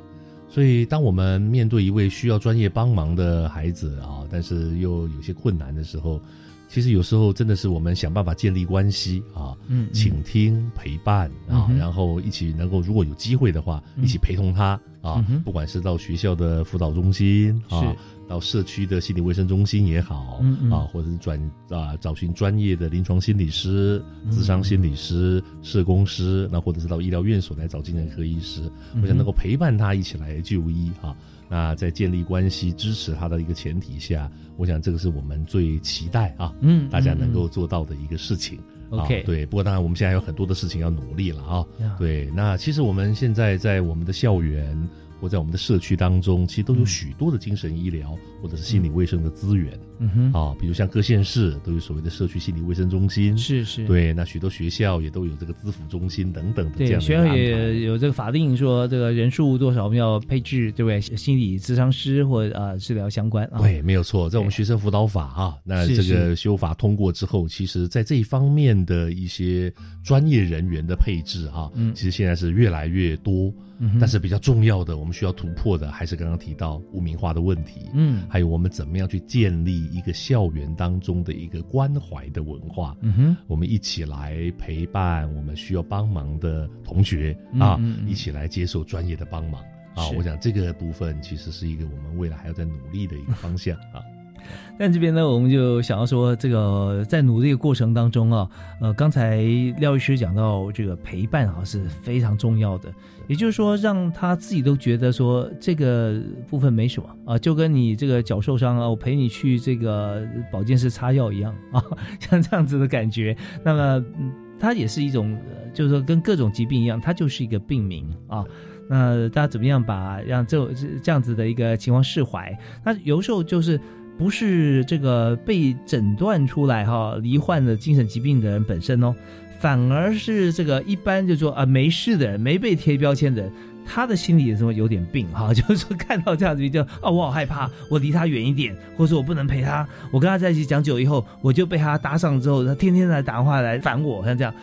所以当我们面对一位需要专业帮忙的孩子啊，但是又有些困难的时候，其实有时候真的是我们想办法建立关系啊，嗯，倾听、陪伴啊，然后一起能够如果有机会的话，一起陪同他啊，不管是到学校的辅导中心啊。到社区的心理卫生中心也好，嗯啊，或者是转啊找寻专业的临床心理师、智商心理师、社工师，那或者是到医疗院所来找精神科医师，我想能够陪伴他一起来就医啊。那在建立关系、支持他的一个前提下，我想这个是我们最期待啊，嗯，大家能够做到的一个事情。OK，对。不过当然我们现在有很多的事情要努力了啊。对，那其实我们现在在我们的校园。或在我们的社区当中，其实都有许多的精神医疗或者是心理卫生的资源，嗯。哼，啊，比如像各县市都有所谓的社区心理卫生中心，是是，对，那许多学校也都有这个资辅中心等等的这样的学校也有这个法定说这个人数多少我们要配置，对不对？心理咨商师或啊治疗相关啊，对，没有错，在我们学生辅导法啊，那这个修法通过之后，其实在这一方面的一些专业人员的配置啊，嗯，其实现在是越来越多。但是比较重要的，我们需要突破的，还是刚刚提到污名化的问题。嗯，还有我们怎么样去建立一个校园当中的一个关怀的文化。嗯哼，我们一起来陪伴我们需要帮忙的同学啊，一起来接受专业的帮忙啊。我想这个部分其实是一个我们未来还要再努力的一个方向啊。但这边呢，我们就想要说，这个在努力的过程当中啊，呃，刚才廖医师讲到这个陪伴啊是非常重要的，也就是说，让他自己都觉得说这个部分没什么啊，就跟你这个脚受伤啊，我陪你去这个保健室擦药一样啊，像这样子的感觉。那么，它也是一种，就是说跟各种疾病一样，它就是一个病名啊。那大家怎么样把让这这样子的一个情况释怀？那有时候就是。不是这个被诊断出来哈罹患的精神疾病的人本身哦，反而是这个一般就说啊没事的人，没被贴标签的人，他的心里也是有点病哈，就是说看到这样子就啊我好害怕，我离他远一点，或者说我不能陪他，我跟他在一起讲久以后，我就被他搭上之后，他天天来打电话来烦我，像这样，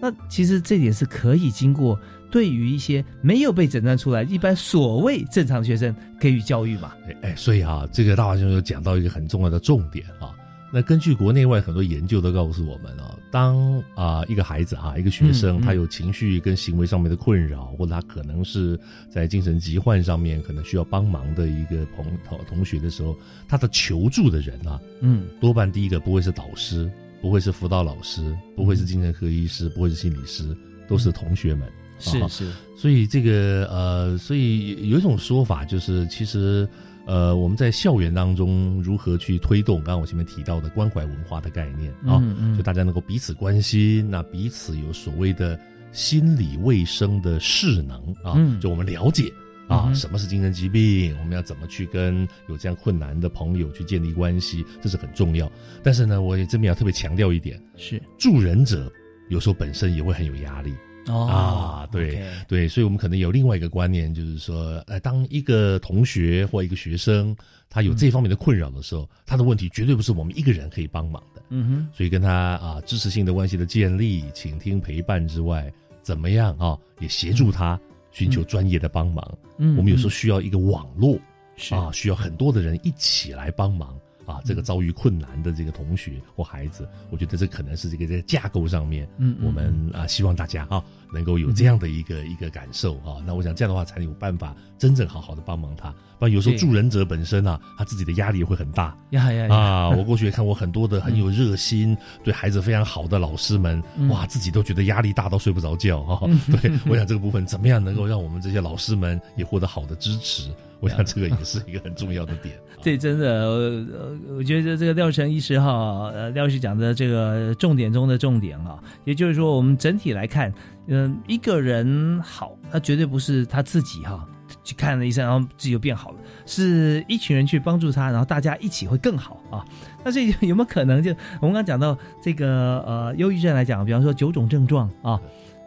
那其实这点是可以经过。对于一些没有被诊断出来、一般所谓正常学生给予教育嘛？哎哎，所以啊，这个大华兄有讲到一个很重要的重点啊。那根据国内外很多研究都告诉我们啊，当啊一个孩子啊一个学生他有情绪跟行为上面的困扰，或者他可能是在精神疾患上面可能需要帮忙的一个朋同同学的时候，他的求助的人啊，嗯，多半第一个不会是导师，不会是辅导老师，不会是精神科医师，不会是心理师，都是同学们。是是，所以这个呃，所以有一种说法就是，其实呃，我们在校园当中如何去推动刚刚我前面提到的关怀文化的概念啊，就大家能够彼此关心，那彼此有所谓的心理卫生的势能啊，就我们了解啊，什么是精神疾病，我们要怎么去跟有这样困难的朋友去建立关系，这是很重要。但是呢，我也这边要特别强调一点，是助人者有时候本身也会很有压力。啊，对对，所以我们可能有另外一个观念，就是说，呃，当一个同学或一个学生他有这方面的困扰的时候，他的问题绝对不是我们一个人可以帮忙的。嗯哼，所以跟他啊支持性的关系的建立、倾听、陪伴之外，怎么样啊，也协助他寻求专业的帮忙。嗯，我们有时候需要一个网络，是。啊，需要很多的人一起来帮忙啊这个遭遇困难的这个同学或孩子，我觉得这可能是这个在架构上面，嗯，我们啊希望大家啊能够有这样的一个一个感受啊。那我想这样的话才有办法真正好好的帮忙他。不然有时候助人者本身啊，他自己的压力也会很大呀呀啊！我过去也看过很多的很有热心、对孩子非常好的老师们，哇，自己都觉得压力大到睡不着觉哈。对，我想这个部分怎么样能够让我们这些老师们也获得好的支持？我想这个也是一个很重要的点。这真的，呃，我觉得这个廖成医师哈，呃，廖医师讲的这个重点中的重点啊，也就是说，我们整体来看，嗯，一个人好，他绝对不是他自己哈去看了医生，然后自己就变好了，是一群人去帮助他，然后大家一起会更好啊。那所以有没有可能，就我们刚讲到这个呃，忧郁症来讲，比方说九种症状啊，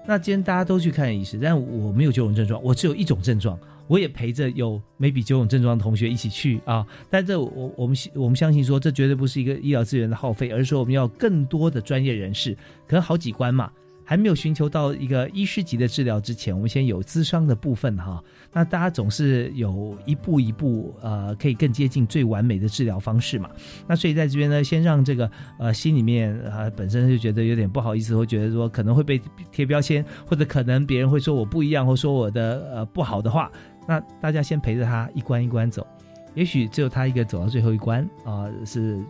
那今天大家都去看医师，但我没有九种症状，我只有一种症状。我也陪着有 maybe 九种症状的同学一起去啊，但这我我们我们相信说，这绝对不是一个医疗资源的耗费，而是说我们要更多的专业人士，可能好几关嘛，还没有寻求到一个医师级的治疗之前，我们先有咨商的部分哈。那大家总是有一步一步呃，可以更接近最完美的治疗方式嘛。那所以在这边呢，先让这个呃心里面啊本身就觉得有点不好意思，或觉得说可能会被贴标签，或者可能别人会说我不一样，或说我的呃不好的话。那大家先陪着他一关一关走，也许只有他一个走到最后一关啊，是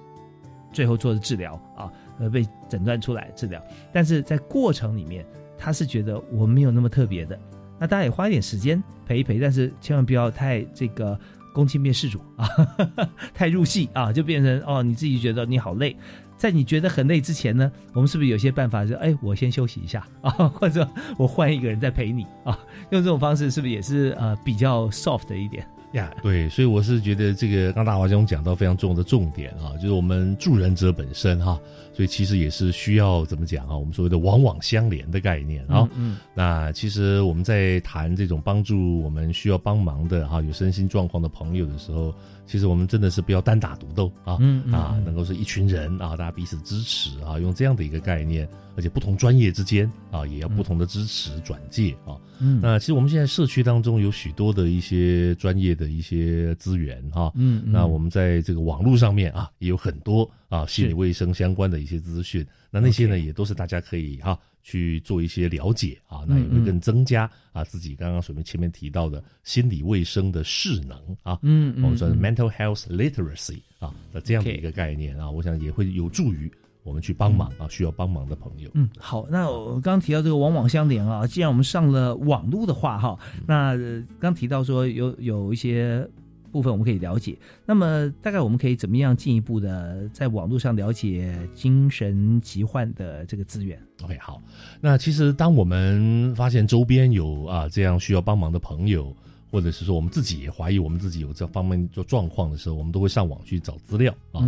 最后做的治疗啊，而被诊断出来治疗。但是在过程里面，他是觉得我没有那么特别的。那大家也花一点时间陪一陪，但是千万不要太这个攻击面事主啊，太入戏啊，就变成哦你自己觉得你好累。在你觉得很累之前呢，我们是不是有些办法？是哎，我先休息一下啊，或者我换一个人再陪你啊，用这种方式是不是也是呃比较 soft 的一点呀？对，所以我是觉得这个刚大华兄讲到非常重要的重点啊，就是我们助人者本身哈，所以其实也是需要怎么讲啊？我们所谓的往往相连的概念啊。嗯。那其实我们在谈这种帮助我们需要帮忙的哈，有身心状况的朋友的时候。其实我们真的是不要单打独斗啊，嗯啊，能够是一群人啊，大家彼此支持啊，用这样的一个概念，而且不同专业之间啊，也要不同的支持转介啊。嗯，那其实我们现在社区当中有许多的一些专业的一些资源哈，嗯，那我们在这个网络上面啊，也有很多啊心理卫生相关的一些资讯，那那些呢也都是大家可以哈。去做一些了解啊，那也会更增加啊自己刚刚所面前面提到的心理卫生的势能啊，嗯，我们说 mental health literacy 啊那这样的一个概念啊，我想也会有助于我们去帮忙啊需要帮忙的朋友。嗯，好，那我刚刚提到这个网网相连啊，既然我们上了网络的话哈，那刚提到说有有一些。部分我们可以了解，那么大概我们可以怎么样进一步的在网络上了解精神疾患的这个资源？OK，好，那其实当我们发现周边有啊这样需要帮忙的朋友，或者是说我们自己也怀疑我们自己有这方面做状况的时候，我们都会上网去找资料啊。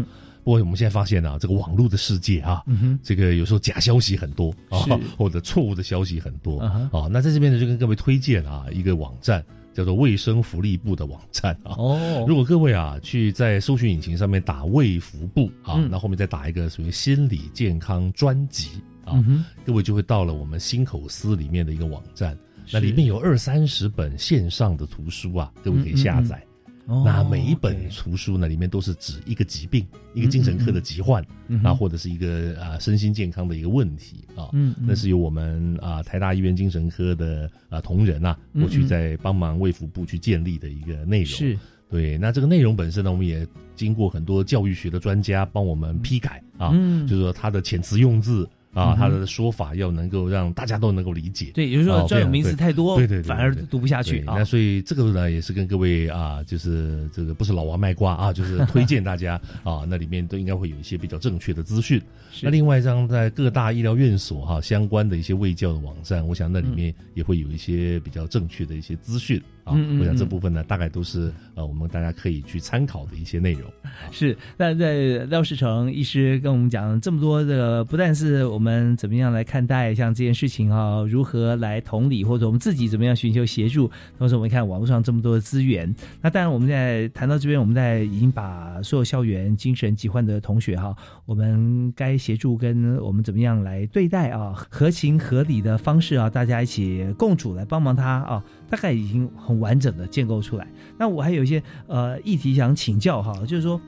不过我们现在发现啊，这个网络的世界啊，这个有时候假消息很多啊，或者错误的消息很多啊。那在这边呢，就跟各位推荐啊一个网站。叫做卫生福利部的网站啊，哦，如果各位啊去在搜寻引擎上面打卫福部啊，那后面再打一个属于心理健康专辑啊，各位就会到了我们新口司里面的一个网站，那里面有二三十本线上的图书啊，各位可以下载。那每一本图书呢，里面都是指一个疾病，一个精神科的疾患，啊，或者是一个啊身心健康的一个问题啊。嗯，那是由我们啊台大医院精神科的啊同仁啊，过去在帮忙卫福部去建立的一个内容。是，对。那这个内容本身呢，我们也经过很多教育学的专家帮我们批改啊，就是说它的遣词用字。啊，他的说法要能够让大家都能够理解。对，有时候专有名词太多，对对，反而读不下去。那所以这个呢，也是跟各位啊，就是这个不是老王卖瓜啊，就是推荐大家 啊，那里面都应该会有一些比较正确的资讯。那另外一张在各大医疗院所哈相关的一些卫教的网站，我想那里面也会有一些比较正确的一些资讯。啊，我想这部分呢，大概都是呃，我们大家可以去参考的一些内容。是，那在廖世成医师跟我们讲这么多的，不但是我们怎么样来看待像这件事情啊，如何来同理，或者我们自己怎么样寻求协助，同时我们看网络上这么多的资源。那当然，我们在谈到这边，我们在已经把所有校园精神疾患的同学哈，我们该协助跟我们怎么样来对待啊，合情合理的方式啊，大家一起共处来帮忙他啊，大概已经很。完整的建构出来。那我还有一些呃议题想请教哈，就是说，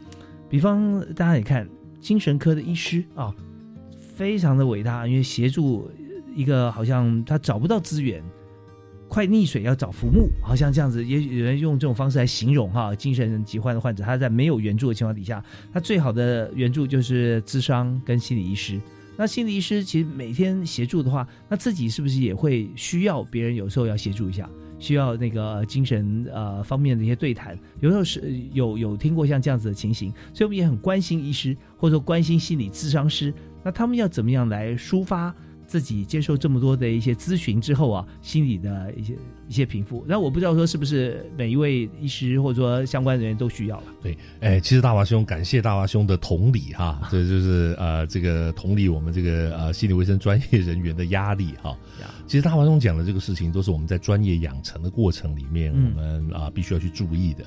比方大家也看精神科的医师啊，非常的伟大，因为协助一个好像他找不到资源。快溺水要找浮木，好像这样子，也有人用这种方式来形容哈，精神疾患的患者，他在没有援助的情况底下，他最好的援助就是智商跟心理医师。那心理医师其实每天协助的话，那自己是不是也会需要别人有时候要协助一下，需要那个精神呃方面的一些对谈？有时候是有有听过像这样子的情形，所以我们也很关心医师，或者说关心心理咨商师，那他们要怎么样来抒发？自己接受这么多的一些咨询之后啊，心理的一些一些平复。那我不知道说是不是每一位医师或者说相关人员都需要了。对，哎，其实大华兄，感谢大华兄的同理哈，这就是呃这个同理我们这个呃心理卫生专业人员的压力哈。其实大华兄讲的这个事情，都是我们在专业养成的过程里面，我们啊必须要去注意的。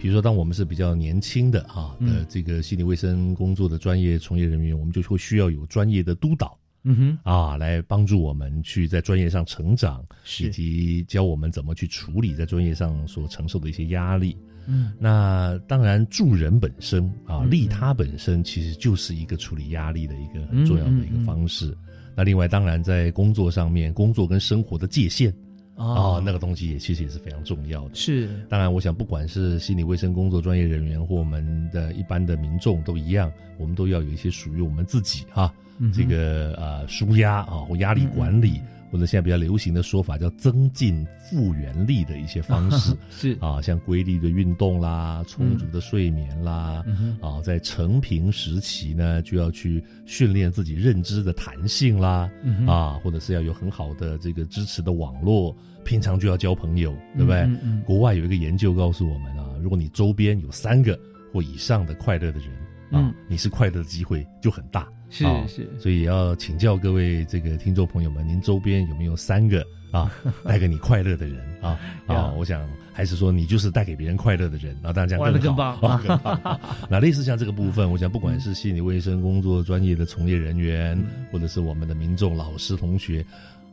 比如说，当我们是比较年轻的啊的这个心理卫生工作的专业从业人员，我们就会需要有专业的督导。嗯哼，啊，来帮助我们去在专业上成长，以及教我们怎么去处理在专业上所承受的一些压力。嗯，那当然助人本身啊，利他本身其实就是一个处理压力的一个很重要的一个方式。那另外，当然在工作上面，工作跟生活的界限啊，那个东西也其实也是非常重要的。是，当然，我想不管是心理卫生工作专业人员或我们的一般的民众都一样，我们都要有一些属于我们自己哈。这个呃，舒压啊，或压力管理，或者现在比较流行的说法叫增进复原力的一些方式，是。啊，像规律的运动啦，充足的睡眠啦，啊，在成平时期呢，就要去训练自己认知的弹性啦，啊，或者是要有很好的这个支持的网络，平常就要交朋友，对不对？国外有一个研究告诉我们啊，如果你周边有三个或以上的快乐的人啊，你是快乐的机会就很大。是是，所以要请教各位这个听众朋友们，您周边有没有三个啊 带给你快乐的人啊？啊，我想还是说你就是带给别人快乐的人啊，大家玩的更棒。更棒。那类似像这个部分，我想不管是心理卫生工作专业的从业人员，或者是我们的民众、老师、同学。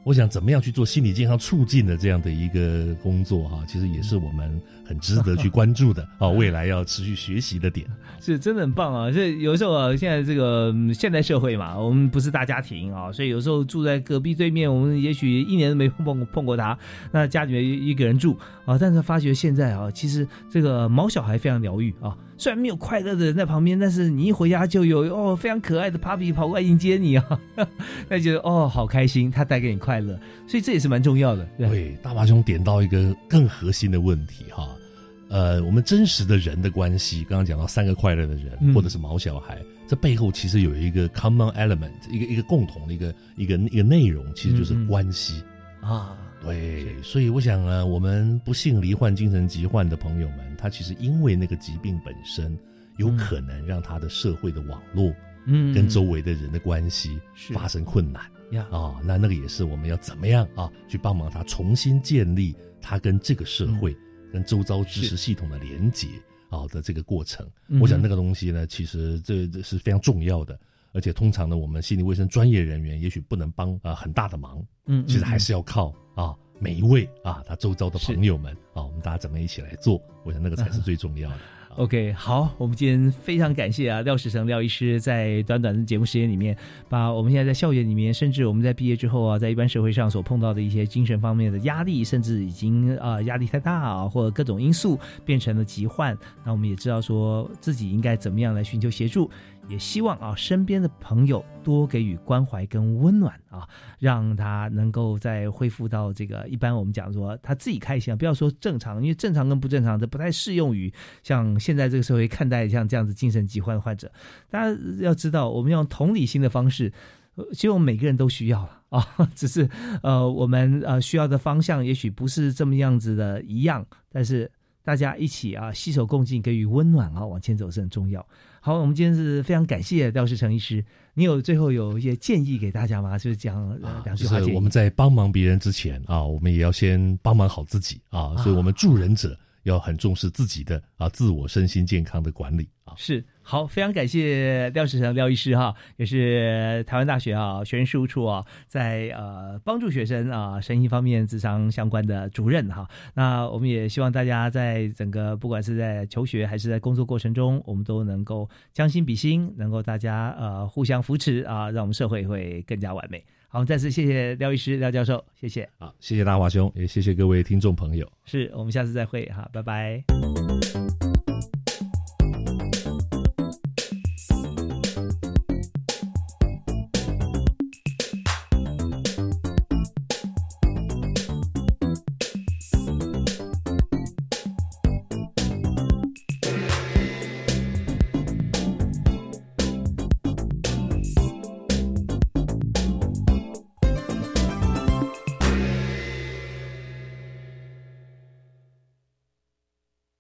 我想怎么样去做心理健康促进的这样的一个工作哈，其实也是我们很值得去关注的 啊，未来要持续学习的点。是真的很棒啊！这有时候啊，现在这个现代社会嘛，我们不是大家庭啊，所以有时候住在隔壁对面，我们也许一年都没碰碰过他，那家里面一个人住啊，但是发觉现在啊，其实这个毛小孩非常疗愈啊。虽然没有快乐的人在旁边，但是你一回家就有哦非常可爱的 Papi 跑过来迎接你啊，那觉得哦好开心，他带给你快乐，所以这也是蛮重要的。对，大麻兄点到一个更核心的问题哈，呃，我们真实的人的关系，刚刚讲到三个快乐的人，或者是毛小孩，这背后其实有一个 common element，一个一个共同的一个一个一个内容，其实就是关系。啊。对，所以我想啊，我们不幸罹患精神疾患的朋友们，他其实因为那个疾病本身，有可能让他的社会的网络，嗯，跟周围的人的关系发生困难呀。啊，那那个也是我们要怎么样啊，去帮忙他重新建立他跟这个社会、跟周遭知识系统的连接啊的这个过程。我想那个东西呢，其实这这是非常重要的。而且通常呢，我们心理卫生专业人员也许不能帮啊很大的忙，嗯，其实还是要靠啊每一位啊他周遭的朋友们啊，我们大家怎么一起来做？我想那个才是最重要的。OK，好，我们今天非常感谢啊廖世成廖医师在短短的节目时间里面，把我们现在在校园里面，甚至我们在毕业之后啊，在一般社会上所碰到的一些精神方面的压力，甚至已经啊压力太大啊，或者各种因素变成了疾患，那我们也知道说自己应该怎么样来寻求协助。也希望啊，身边的朋友多给予关怀跟温暖啊，让他能够再恢复到这个一般我们讲说他自己开心啊，不要说正常，因为正常跟不正常这不太适用于像现在这个社会看待像这样子精神疾患的患者。大家要知道，我们用同理心的方式，其实我们每个人都需要了啊，只是呃我们呃需要的方向也许不是这么样子的一样，但是大家一起啊携手共进，给予温暖啊，往前走是很重要。好，我们今天是非常感谢廖世成医师。你有最后有一些建议给大家吗？就是讲两句话我们在帮忙别人之前啊，我们也要先帮忙好自己啊。所以，我们助人者要很重视自己的啊自我身心健康的管理啊是好，非常感谢廖世成廖医师哈，也是台湾大学啊学生事务处啊，在呃帮助学生啊身心方面智商相关的主任哈。那我们也希望大家在整个不管是在求学还是在工作过程中，我们都能够将心比心，能够大家呃互相扶持啊，让我们社会会更加完美。好，再次谢谢廖医师廖教授，谢谢。好，谢谢大华兄，也谢谢各位听众朋友。是我们下次再会哈，拜拜。